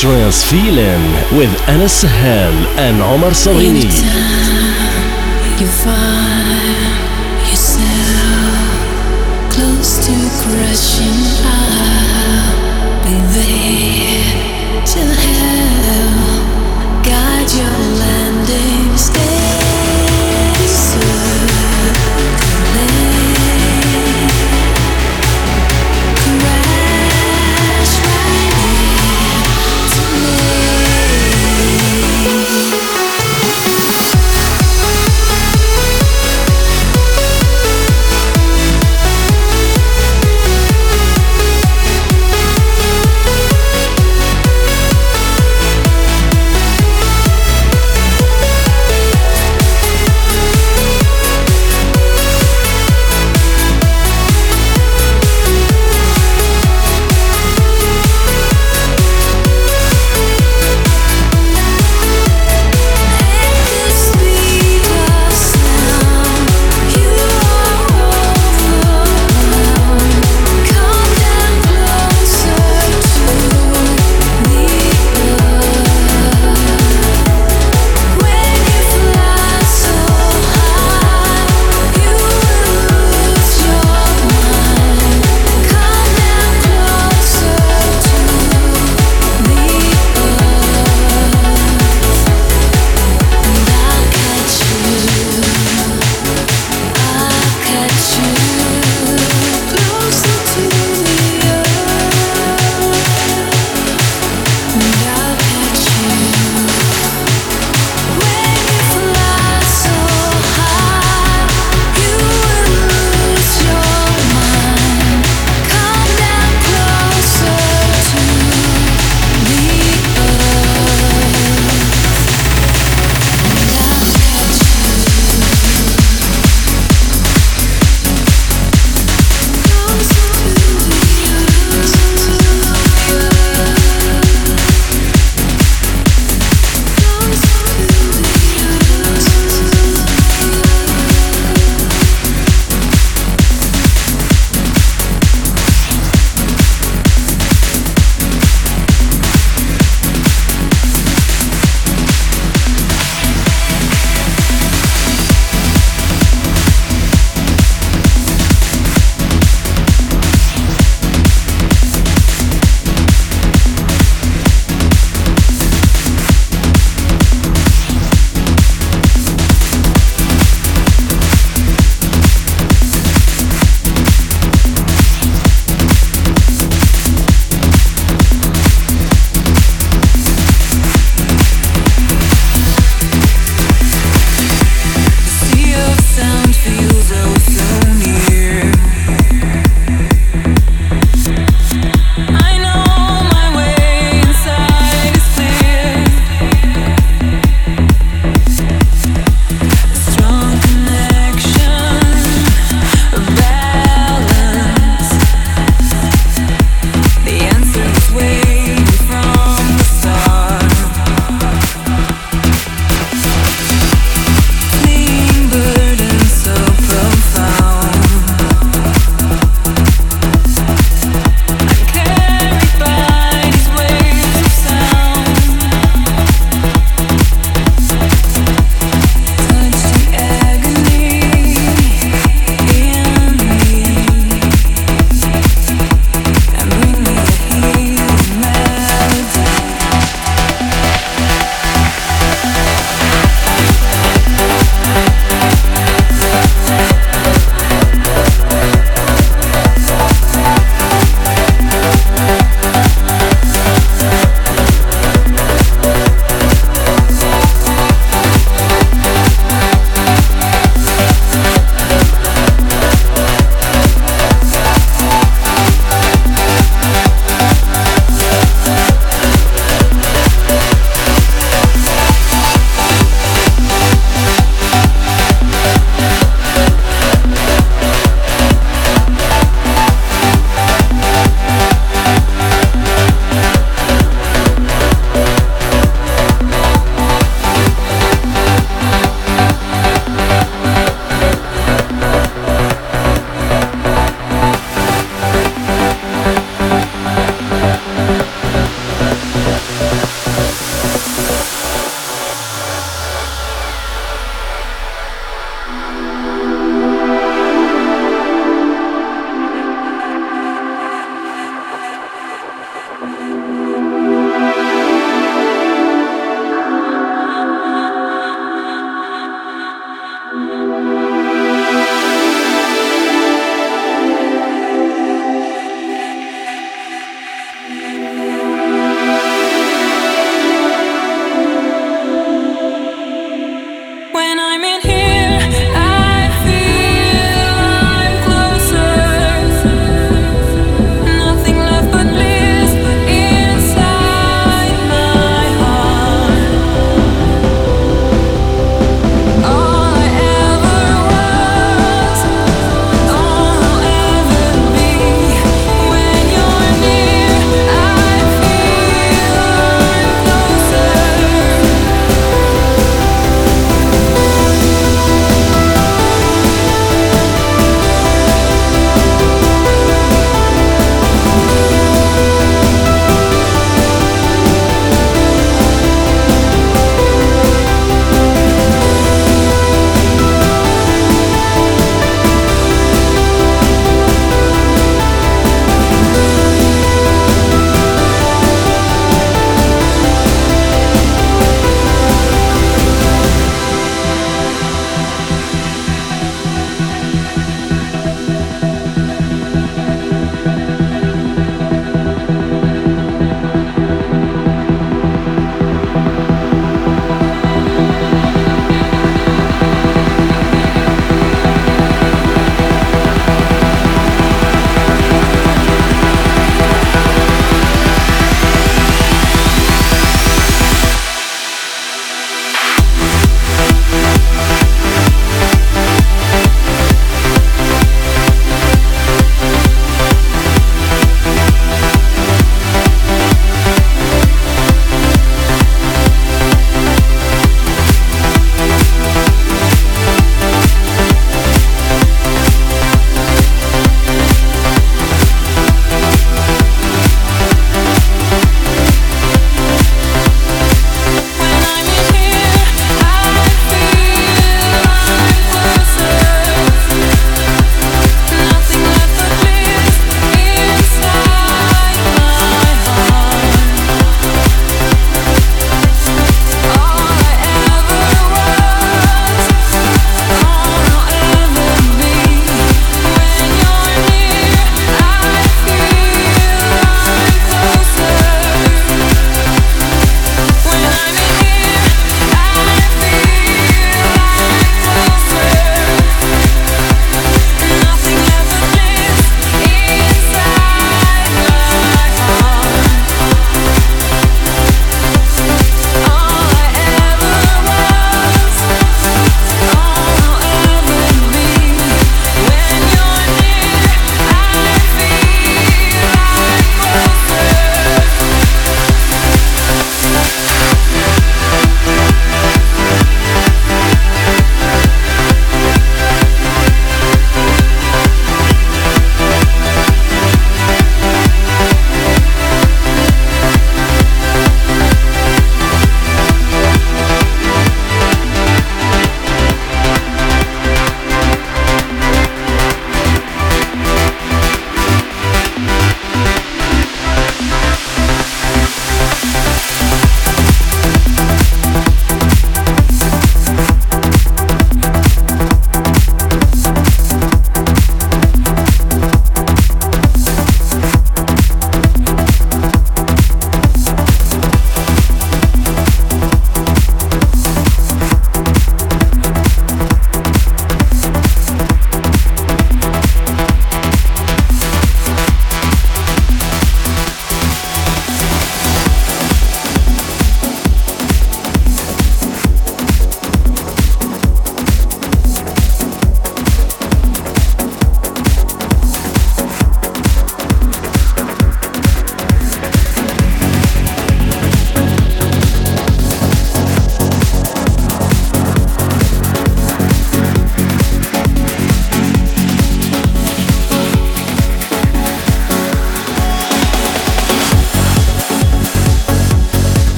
Trance Feeling with Anas Sahel and Omar Salini. You find yourself close to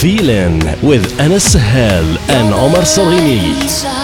Feeling with Anas Sahel and Omar Salini.